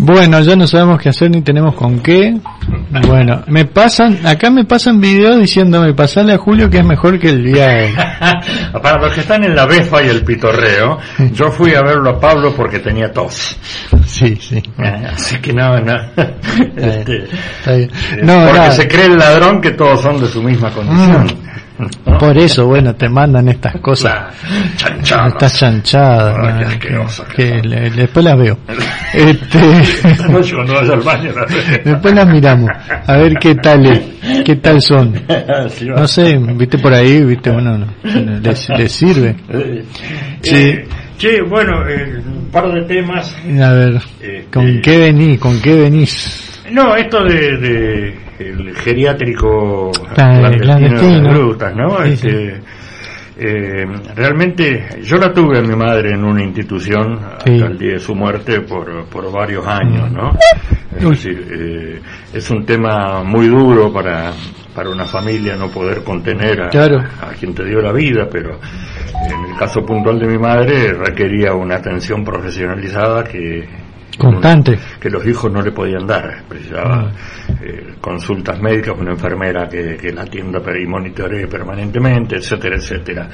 Bueno, ya no sabemos qué hacer ni tenemos con qué. Bueno, me pasan, acá me pasan videos diciéndome, pasale a Julio que es mejor que el viaje. Para los que están en la befa y el pitorreo, yo fui a verlo a Pablo porque tenía tos. Sí, sí. Eh, así que no, no. Este, Está bien. eh, No, porque nada. se cree el ladrón que todos son de su misma condición. ¿No? Por eso, bueno, te mandan estas cosas. Chanchadas. Qué asquerosa que, que que le- después las veo. Este, vaya al baño. después las miramos. A ver qué tal, es, qué tal son. No sé, viste por ahí, viste, bueno, no, les, les sirve. Sí. eh, che, bueno, eh, un par de temas. A ver, Este- ¿con qué venís? ¿Con qué venís? No, esto de, de el geriátrico clandestino, de grutas, ¿no? Sí, Este, eh, realmente yo la tuve a mi madre en una institución Sí. hasta el día de su muerte por, por varios años, ¿no? Es decir, eh, es un tema muy duro para, para una familia no poder contener a, Claro. a quien te dio la vida, pero en el caso puntual de mi madre requería una atención profesionalizada que Constante. que los hijos no le podían dar. Precisaba eh, consultas médicas, una enfermera que, que la atienda y monitoree permanentemente, etcétera, etcétera.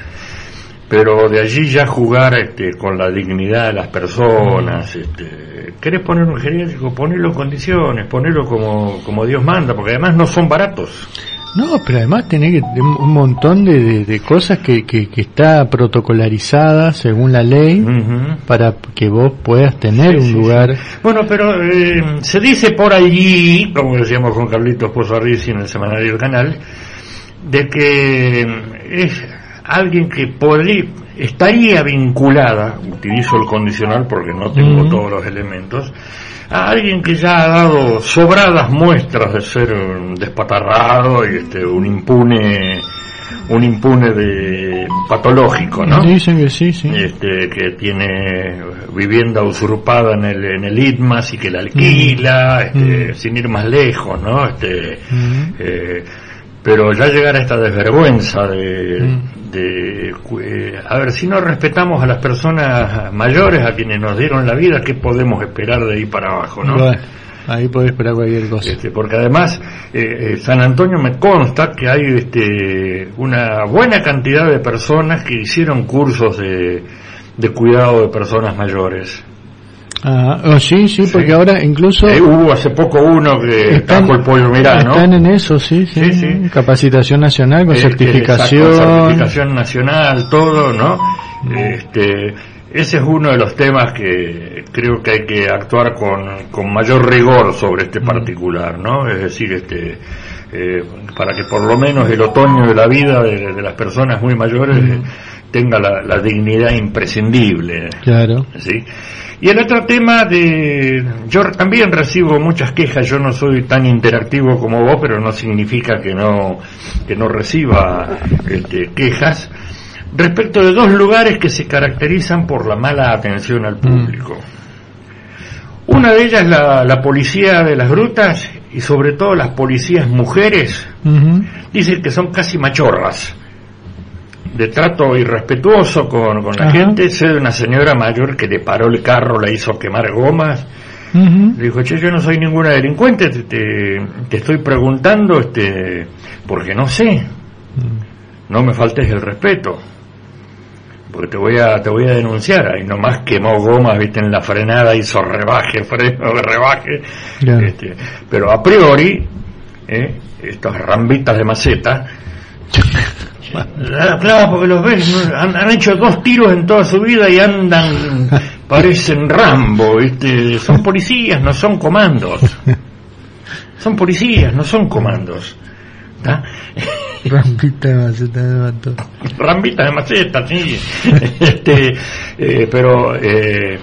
Pero de allí ya jugar este, con la dignidad de las personas, este, ¿querés poner un geriátrico? Ponelo en condiciones, ponelo como, como Dios manda, porque además no son baratos. No, pero además tenés que, un montón de, de- de cosas que, que, que está protocolarizada según la ley para que vos puedas tener Sí, un sí, lugar. Bueno, pero eh, se dice por allí, como decíamos con Carlitos Pozzarrici en el semanario del canal, de que es alguien que podría, estaría vinculada, utilizo el condicional porque no tengo todos los elementos, a alguien que ya ha dado sobradas muestras de ser un despatarrado y este, un impune, un impune de patológico, ¿no? Dicen que sí, sí. este, que tiene vivienda usurpada en el, en el ITMAS y que la alquila, este, Mm. sin ir más lejos, ¿no? Este, Mm. eh, pero ya llegar a esta desvergüenza de. De, eh, a ver, si no respetamos a las personas mayores, a quienes nos dieron la vida, ¿qué podemos esperar de ahí para abajo, no? Bueno, ahí podés esperar cualquier cosa. Este, porque además eh, eh, San Antonio me consta que hay este, una buena cantidad de personas que hicieron cursos de, de cuidado de personas mayores. Ah, oh, sí, sí, porque ahora incluso Eh, hubo hace poco uno que están, el pollo mirá, ¿no? están en eso, sí, sí, Sí, sí. capacitación nacional con Este, certificación. exacto, certificación nacional, todo, ¿no? Este, ese es uno de los temas que creo que hay que actuar con, con mayor rigor sobre este particular, ¿no? Es decir, este, eh, para que por lo menos el otoño de la vida de, de las personas muy mayores tenga la, la dignidad imprescindible. Claro. ¿sí? Y el otro tema de... Yo también recibo muchas quejas, yo no soy tan interactivo como vos, pero no significa que no, que no reciba este, quejas, respecto de dos lugares que se caracterizan por la mala atención al público. Una de ellas la, la policía de las grutas y sobre todo las policías mujeres, dicen que son casi machorras, de trato irrespetuoso con, con la Ajá. gente. Sé de una señora mayor que le paró el carro, la hizo quemar gomas. Le dijo, che, yo no soy ninguna delincuente, te, te- te estoy preguntando, este, porque no sé. No me faltes el respeto. Porque te voy a, te voy a denunciar. Ahí nomás quemó gomas, viste, en la frenada, hizo rebaje, freno, rebaje. Claro. Este, pero a priori, ¿eh? estas rambitas de maceta, Claro, porque los ves, han, han hecho dos tiros en toda su vida y andan, parecen Rambo, ¿viste? Son policías, no son comandos. Son policías, no son comandos. ¿tá? Rampita de maceta de vato. Rambita de maceta, sí. Este, eh, pero eh,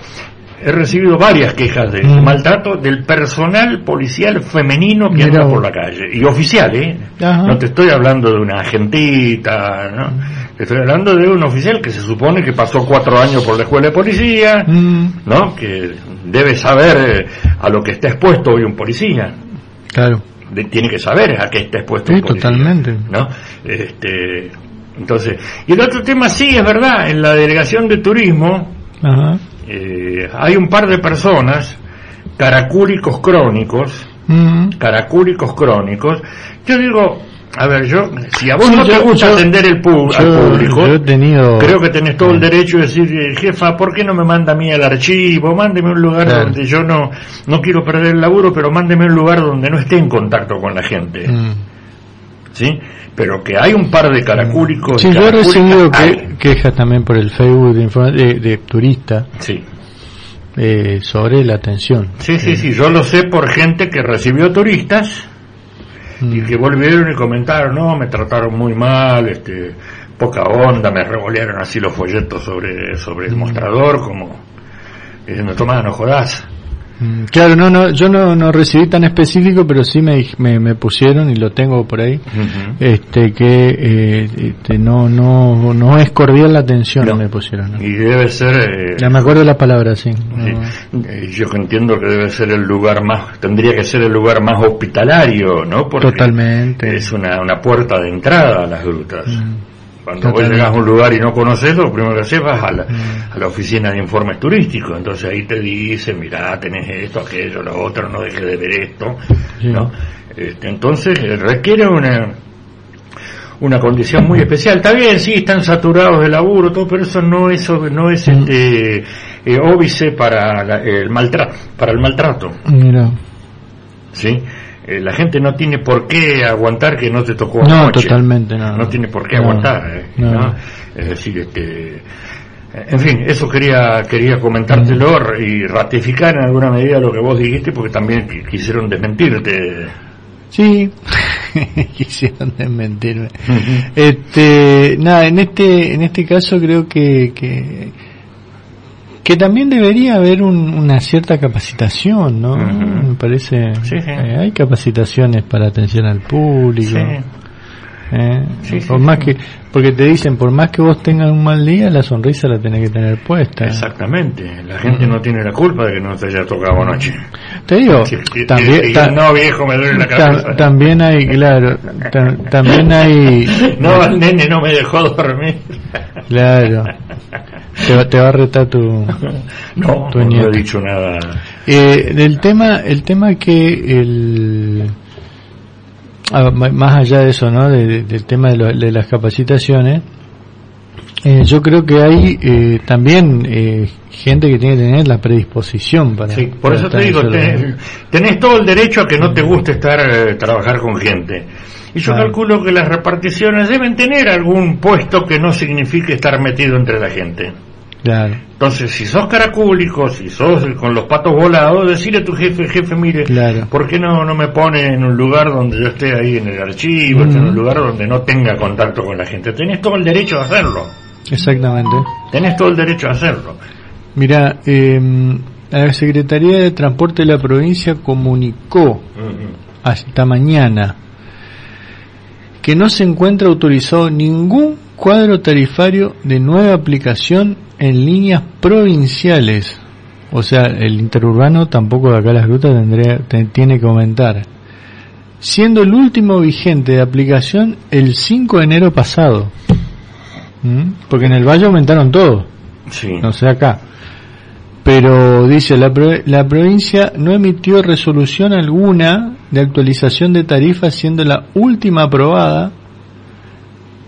he recibido varias quejas de Mm. maltrato del personal policial femenino que anda por la calle. Y oficial, ¿eh? Ajá. No te estoy hablando de una agentita, ¿no? Te estoy hablando de un oficial que se supone que pasó cuatro años por la escuela de policía, Mm, ¿no? Que debe saber eh, a lo que está expuesto hoy un policía. claro. De- tiene que saber a qué está expuesto Sí, policía. totalmente. ¿no? Este, entonces, y el otro tema sí, es verdad, en la delegación de turismo Ajá. eh, hay un par de personas, caracúlicos crónicos, caracúlicos crónicos, yo digo, a ver, yo, si a vos no te gusta yo- atender el pu- al yo- público, yo he tenido- creo que tenés todo el derecho de decir, eh, jefa, ¿por qué no me manda a mí al archivo? Mándeme un lugar Claro. donde yo no, no quiero perder el laburo, pero mándeme un lugar donde no esté en contacto con la gente. mm. ¿Sí? Pero que hay un par de caracúlicos. Sí, y yo he recibido que- quejas también por el Facebook de, de, de turista Sí. eh, sobre la atención. Sí, sí, sí, yo lo sé por gente que recibió turistas y Mm. que volvieron y comentaron, no, me trataron muy mal, este, poca onda, me revolearon así los folletos sobre, sobre el mostrador, como diciendo, tomá, no jodás. Mm, Claro, no, no, yo no, no recibí tan específico, pero sí me, me, me pusieron y lo tengo por ahí, este que eh, este, no, no, no es cordial la atención, No. me pusieron. ¿no? Y debe ser, eh, Ya me acuerdo la palabra, sí. sí, No. eh, yo entiendo que debe ser el lugar más, tendría que ser el lugar más hospitalario, ¿no? Porque Totalmente. Es una, una puerta de entrada a las grutas. Mm. Cuando vos llegas a un lugar y no conoces, lo primero que haces vas a la, Mm. a la oficina de informes turísticos. Entonces ahí te dicen, mirá, tenés esto, aquello, lo otro, no dejes de ver esto. Sí. ¿no? Este, entonces eh, requiere una una condición muy especial. Está bien, sí, están saturados de laburo, todo, pero eso no es, no es Mm. este, eh, óbice para la- el maltrato, para el maltrato. Mira. ¿sí? Eh, la gente no tiene por qué aguantar que no te tocó No, anoche. totalmente, no. No tiene por qué No, aguantar, eh, no. Es decir, este... En fin, eso quería quería comentártelo y ratificar en alguna medida lo que vos dijiste porque también qui- quisieron desmentirte. Sí, quisieron desmentirme. Este, nada, en este, en este caso creo que, que, que también debería haber un- una cierta capacitación, ¿no? Me parece, Sí, sí. eh, hay capacitaciones para atención al público. Sí. ¿Eh? Sí, sí, por más sí. que, porque te dicen, por más que vos tengas un mal día, la sonrisa la tenés que tener puesta. Exactamente, la gente no tiene la culpa de que no te haya tocado anoche. Te digo, también, y- y- ta- no viejo, me duele la ta- cabeza. también hay, claro, ta- también hay, No, el nene no me dejó dormir. Claro. Te, va- te va a retar tu... No, Tu no he dicho nada. Eh, el tema, el tema que el... ah, más allá de eso, ¿no? De- de- del tema de, lo- de las capacitaciones, eh, yo creo que hay eh, también eh, gente que tiene que tener la predisposición para... Sí, por para eso te digo, tenés, tenés todo el derecho a que no te guste estar eh, trabajar con gente. Y yo Claro. calculo que las reparticiones deben tener algún puesto que no signifique estar metido entre la gente. Claro, Entonces, si sos caracúlico, si sos con los patos volados, decirle a tu jefe, jefe, mire, Claro. ¿por qué no, no me pone en un lugar donde yo esté ahí en el archivo, en un lugar donde no tenga contacto con la gente? Tenés todo el derecho a hacerlo. exactamente. Tenés todo el derecho a hacerlo. Mira, eh, la Secretaría de Transporte de la provincia comunicó hasta mañana que no se encuentra autorizado ningún cuadro tarifario de nueva aplicación en líneas provinciales. O sea, el interurbano tampoco de acá a las grutas tendría, te- tiene que aumentar. Siendo el último vigente de aplicación el 5 de enero pasado. ¿Mm? Porque en el Valle aumentaron todo Sí. no sé acá. Pero dice, la, la provincia no emitió resolución alguna de actualización de tarifas, siendo la última aprobada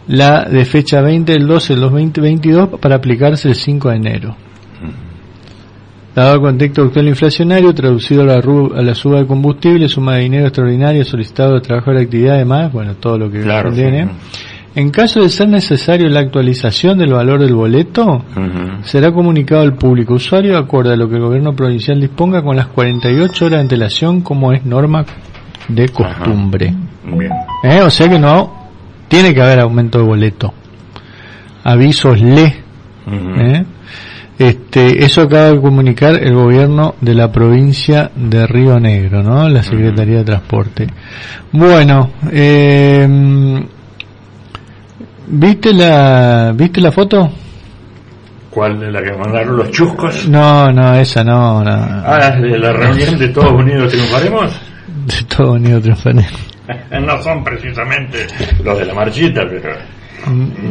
la de fecha 20 del 12 del 2022 para aplicarse el 5 de enero. Dado el contexto actual inflacionario, traducido a la, a la suba de combustible, suma de dinero extraordinario solicitado de trabajo de actividad, además, bueno, todo lo que Claro, contiene. sí. En caso de ser necesario la actualización del valor del boleto, será comunicado al público usuario acorde a lo que el gobierno provincial disponga con las 48 horas de antelación como es norma de costumbre. Bien. ¿Eh? O sea que no tiene que haber aumento de boleto. Avisos le. ¿eh? Este, eso acaba de comunicar el gobierno de la provincia de Río Negro, ¿no? La Secretaría de Transporte. Bueno, eh, ¿viste la, viste la foto? ¿Cuál de la que mandaron los chuscos? No, no, esa no, no. Ah, de la reunión de Todos Unidos Triunfaremos. De Estados Unidos triunfaremos. no son precisamente los de la marchita, pero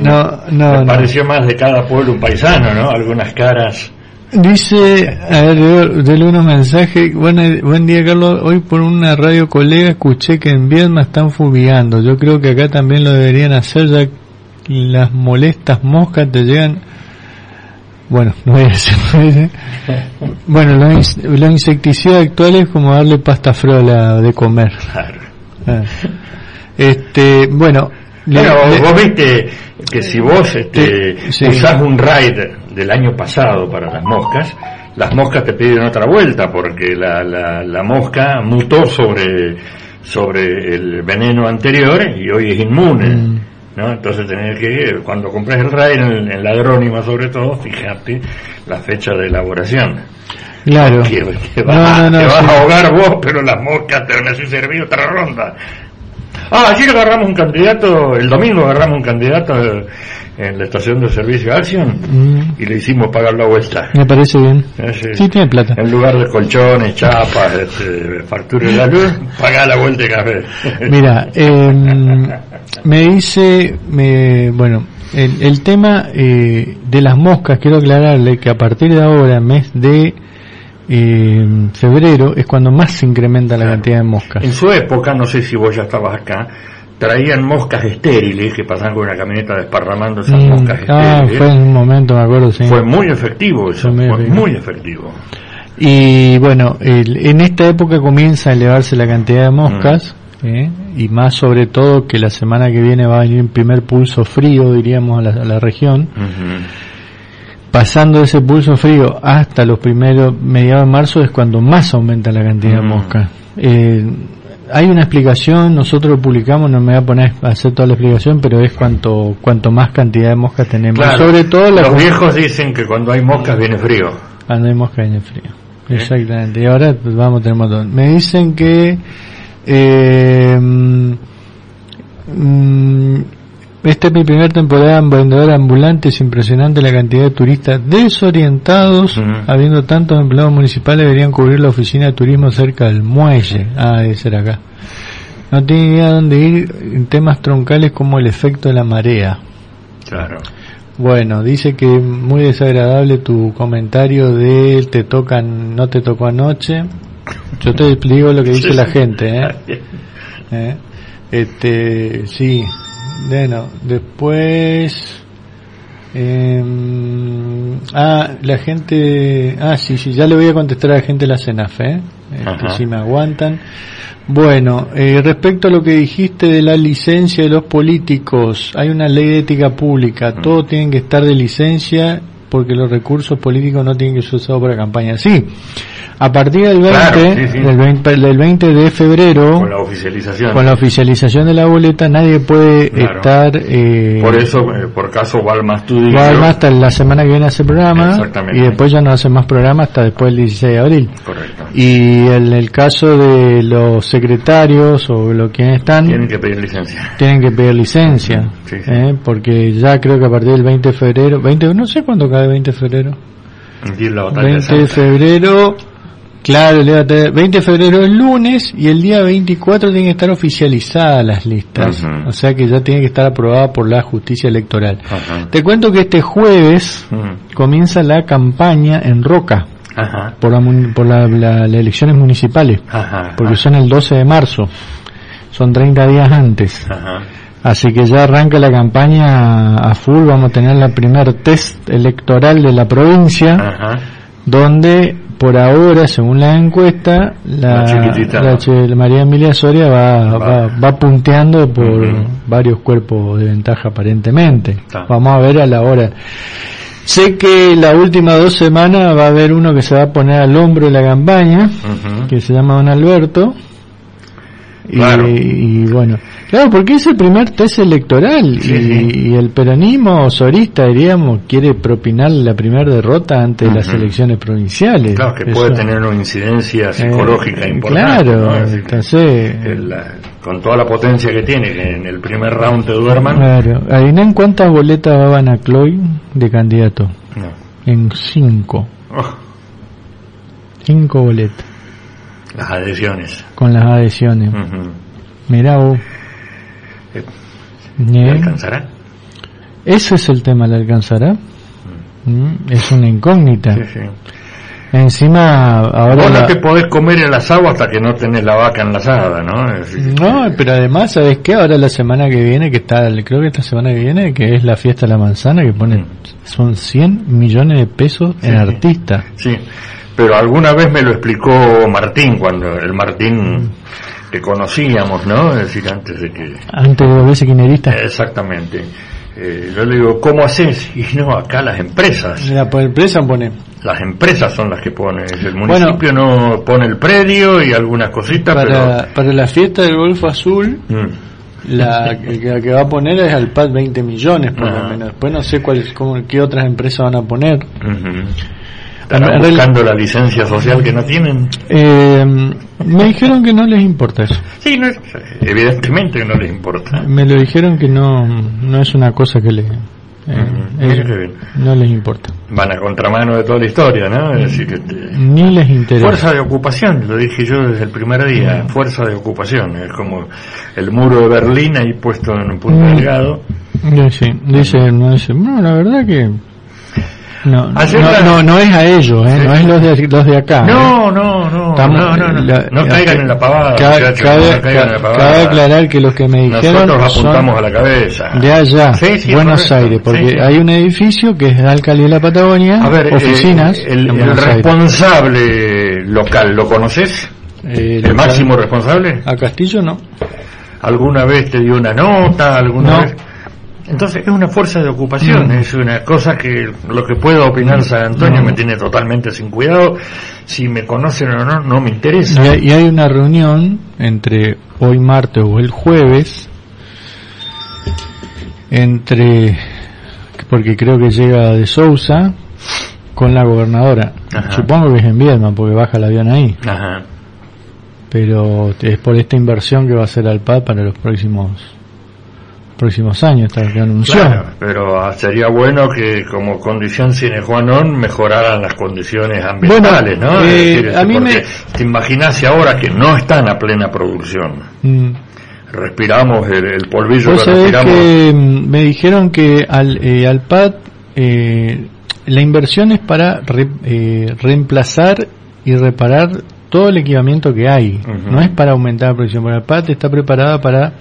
No, no, me no. pareció más de cada pueblo un paisano, ¿no? Algunas caras. Dice, a ver, dele unos mensajes. Bueno, buen día, Carlos. Hoy por una radio colega escuché que en Viedma están fumigando. Yo creo que acá también lo deberían hacer, ya que las molestas moscas te llegan. Bueno, no decir. Bueno, los, los insecticidas actuales es como darle pasta frola de comer. Claro. Ah. Este, bueno. Bueno, le- vos viste que si vos este, Sí. usás un raid del año pasado para las moscas, las moscas te piden otra vuelta porque la, la, la mosca mutó sobre, sobre el veneno anterior y hoy es inmune. Mm. ¿No? Entonces tenés que, cuando compres el raid, en, en la agrónima sobre todo, fijarte la fecha de elaboración. claro. Que, que vas, no, no, te vas sí. a ahogar vos, pero las moscas te van a servir otra ronda. Ah, ayer agarramos un candidato, el domingo agarramos un candidato en la estación de servicio Action Mm, y le hicimos pagar la vuelta. me parece bien. Sí. Tiene plata. En lugar de colchones, chapas, este, factura de la luz, pagar la vuelta de café. Mira, eh, me dice, me, bueno, el, el tema eh, de las moscas, quiero aclararle que a partir de ahora, mes de eh, febrero, es cuando más se incrementa la Claro. cantidad de moscas. En su época, no sé si vos ya estabas acá, traían moscas estériles que pasaban con una camioneta desparramando esas Mm, moscas ah, estériles. fue en un momento, me acuerdo, sí. Fue muy efectivo eso, Fue muy fue efectivo. muy efectivo. Y bueno, el- en esta época comienza a elevarse la cantidad de moscas, ¿eh? y más sobre todo que la semana que viene va a venir un primer pulso frío, diríamos, a la, a la región. Pasando ese pulso frío hasta los primeros mediados de marzo es cuando más aumenta la cantidad de Mm. moscas. Eh, hay una explicación, nosotros lo publicamos, no me voy a poner a hacer toda la explicación, pero es cuanto cuanto más cantidad de moscas tenemos. Claro, Sobre todo la los viejos dicen que cuando hay moscas viene frío. cuando hay moscas viene frío. ¿Eh? Exactamente. Y ahora pues, vamos a tener montón. Me dicen que eh, mm, esta es mi primera temporada en vendedor ambulante. Es impresionante la cantidad de turistas desorientados. Habiendo tantos empleados municipales, deberían cubrir la oficina de turismo cerca del muelle. Ah, debe ser acá. No tiene idea dónde ir en temas troncales como el efecto de la marea. Claro. Bueno, dice que muy desagradable tu comentario de te tocan, no te tocó anoche. Yo te digo lo que dice la gente, ¿eh? ¿Eh? Este, sí. Bueno, después... em, ah, la gente... Ah, sí, sí, ya le voy a contestar a la gente de la CENAFE, ¿eh? Este, si me aguantan. Bueno, eh, respecto a lo que dijiste de la licencia de los políticos, hay una ley de ética pública, Mm. todos tienen que estar de licencia porque los recursos políticos no tienen que ser usados para campaña. Sí, a partir del 20, Claro, sí, sí. Del, 20 del 20 de febrero, Con la oficialización. con la oficialización de la boleta, nadie puede Claro. estar... Eh, Por eso, eh, por caso, Walma Studio. va además hasta la semana que viene hace programa y después ya no hace más programa hasta después del 16 de abril. Correcto. Y en el caso de los secretarios o los quienes están, Tienen que pedir licencia. tienen que pedir licencia, Sí. ¿eh? porque ya creo que a partir del 20 de febrero, 20, no sé cuándo cae 20 de febrero, Y la batalla 20 de febrero, claro, le va a tener- 20 de febrero es lunes y el día 24 tienen que estar oficializadas las listas, o sea que ya tiene que estar aprobada por la justicia electoral. Te cuento que este jueves comienza la campaña en Roca Ajá. por, la, por la- la- las elecciones municipales. Ajá. porque son el 12 de marzo, son 30 días antes. Ajá. Así que ya arranca la campaña a full, vamos a tener la primer test electoral de la provincia, Ajá. donde por ahora, según la encuesta, la, La la María Emilia Soria va, Va. va, va punteando por varios cuerpos de ventaja aparentemente. Está. Vamos a ver a la hora. Sé que la última dos semanas va a haber uno que se va a poner al hombro de la campaña, que se llama Don Alberto. Y, Claro. y bueno, claro, porque es el primer test electoral Sí, y, sí. y el peronismo sorista, diríamos, quiere propinar la primera derrota ante las Ujú. elecciones provinciales. Claro, que Eso- puede tener una incidencia Eh, psicológica importante. Claro, ¿no? Decir, entonces... el- con toda la potencia que tiene, que en el primer round te duerman. Claro, ¿adivinan cuántas boletas daban a Chloe de candidato? No. En cinco. Oh, Cinco boletas, las adhesiones. con las adhesiones. Mirá vos. Eh, ¿eh? ¿Alcanzará? Ese es el tema, ¿le alcanzará? Mm, Es una incógnita. Sí, sí. Encima, ahora... Vos no te podés comer el asado hasta que no tenés la vaca enlazada, ¿no? Es No, pero además, ¿sabes qué? Ahora la semana que viene, que está, creo que esta semana que viene, que es la fiesta de la manzana, que pone, Mm. son 100 millones de pesos en Sí, artistas. Sí, pero alguna vez me lo explicó Martín, cuando el Martín que conocíamos, ¿no? Es decir, antes de que... Antes de volverse quinerista. Exactamente. Eh, yo le digo, ¿cómo haces? Y no, acá las empresas. La empresa pone. Las empresas son las que ponen. El municipio no pone el predio y algunas cositas, Para, para la fiesta del Golfo Azul, pero... Mm. la, que, va a poner es al PAD 20 millones, por lo menos. Después no sé cuáles, cómo, qué otras empresas van a poner. Ujú. Estarán buscando la licencia social que no tienen. Eh, me dijeron que no les importa eso. Sí, no, evidentemente que no les importa. Me lo dijeron que no, no es una cosa que le, eh, bien. no les importa. Van a contramano de toda la historia, ¿no? Es decir, que te- Ni les interesa. Fuerza de ocupación, lo dije yo desde el primer día, fuerza de ocupación, es como el muro de Berlín ahí puesto en un punto Mm. delgado. Eh, Sí, dice, no, dice, no, la verdad que no, no, la- no, no es a ellos, eh, Sí. no es los de, los de acá. eh. No, no, no, Estamos- no, no, no, la- no caigan en la pavada, Ca- muchachos, cabe, no caigan en la ca- pavada. cabe aclarar que los que me dijeron Nosotros apuntamos son a la cabeza. de allá, Sí, sí, Buenos correcto. Aires, porque Sí, sí. hay un edificio que es de Alcalde de la Patagonia, A ver, oficinas, eh, el, el Aires. responsable local, ¿lo conoces? Eh, ¿El local- máximo responsable? A Castillo no. ¿Alguna vez te dio una nota? ¿Alguna No. vez? Entonces es una fuerza de ocupación, Mm. es una cosa que lo que pueda opinar San Antonio me tiene totalmente sin cuidado. Si me conocen o no, no me interesa. Y hay, y hay una reunión entre hoy martes o el jueves, entre, porque creo que llega de Sousa, con la gobernadora. Ajá. Supongo que es en Viedma, porque baja el avión ahí. Ajá. Pero es por esta inversión que va a hacer Alpad para los próximos próximos años, esta que anunció. Claro, pero sería bueno que como condición sine qua non mejoraran las condiciones ambientales, Bueno, ¿no? Es eh, decir, a mí me- te imaginas ahora que no están a plena producción, Mm. respiramos el, el polvillo que respiramos. que mm, me dijeron que al, eh, al PAD eh, la inversión es para re- eh, reemplazar y reparar todo el equipamiento que hay. Ujú. No es para aumentar la producción, porque el PAD está preparada para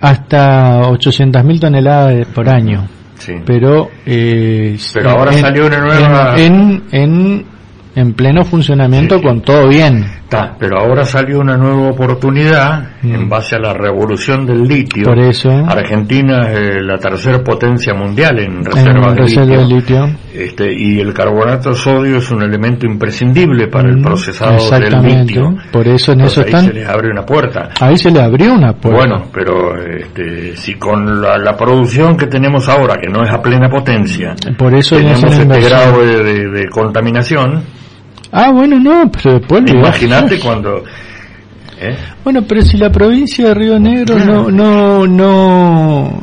hasta 800.000 toneladas por año. Sí. Pero, eh, Pero ahora salió una nueva- En, en, en pleno funcionamiento sí. con todo bien. Está, pero ahora salió una nueva oportunidad Mm. en base a la revolución del litio. Por eso, Argentina es eh, la tercera potencia mundial en en reservas de reserva litio. de litio. Este, y el carbonato de sodio es un elemento imprescindible para el Mm, procesado del litio. Por eso en Entonces eso ahí están. se les abre una puerta. Ahí se le abrió una puerta. Bueno, pero este, si con la, la producción que tenemos ahora, que no es a plena potencia, por eso en tenemos este grado de, de- de contaminación, Ah, bueno, no, pero después imagínate cuando... ¿eh? Bueno, pero si la provincia de Río Negro no, no, no,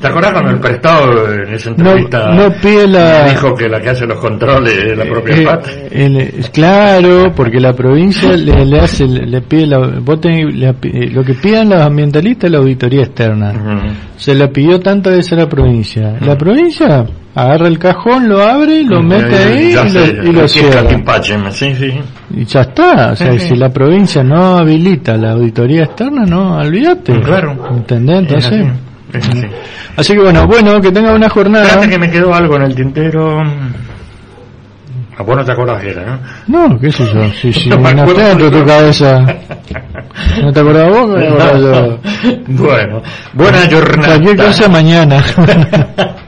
¿Te acuerdas cuando el prestado en esa entrevista no pide la... dijo que la que hace los controles es la propia Eh, PAT? el- claro, porque la provincia le, le hace, le pide la, vos tenés- le eh, lo que pidan los ambientalistas es la auditoría externa. Se la pidió tantas veces a la provincia. La provincia agarra el cajón, lo abre, lo mete ahí y sé, lo, y lo cierra. Sí. Y ya está, o sea, Sí, si la provincia no habilita la auditoría externa, no, olvídate. Claro. ¿Entendés? Entonces, Es así, es así. así que bueno, bueno, que tenga una jornada. Espérate que me quedó algo en el tintero. A vos no te acordás que era, ¿no? No, qué sé yo, si, si No está dentro de tu cabeza. ¿No te acordás vos? Yo. Bueno, buena jornada. Cualquier cosa mañana.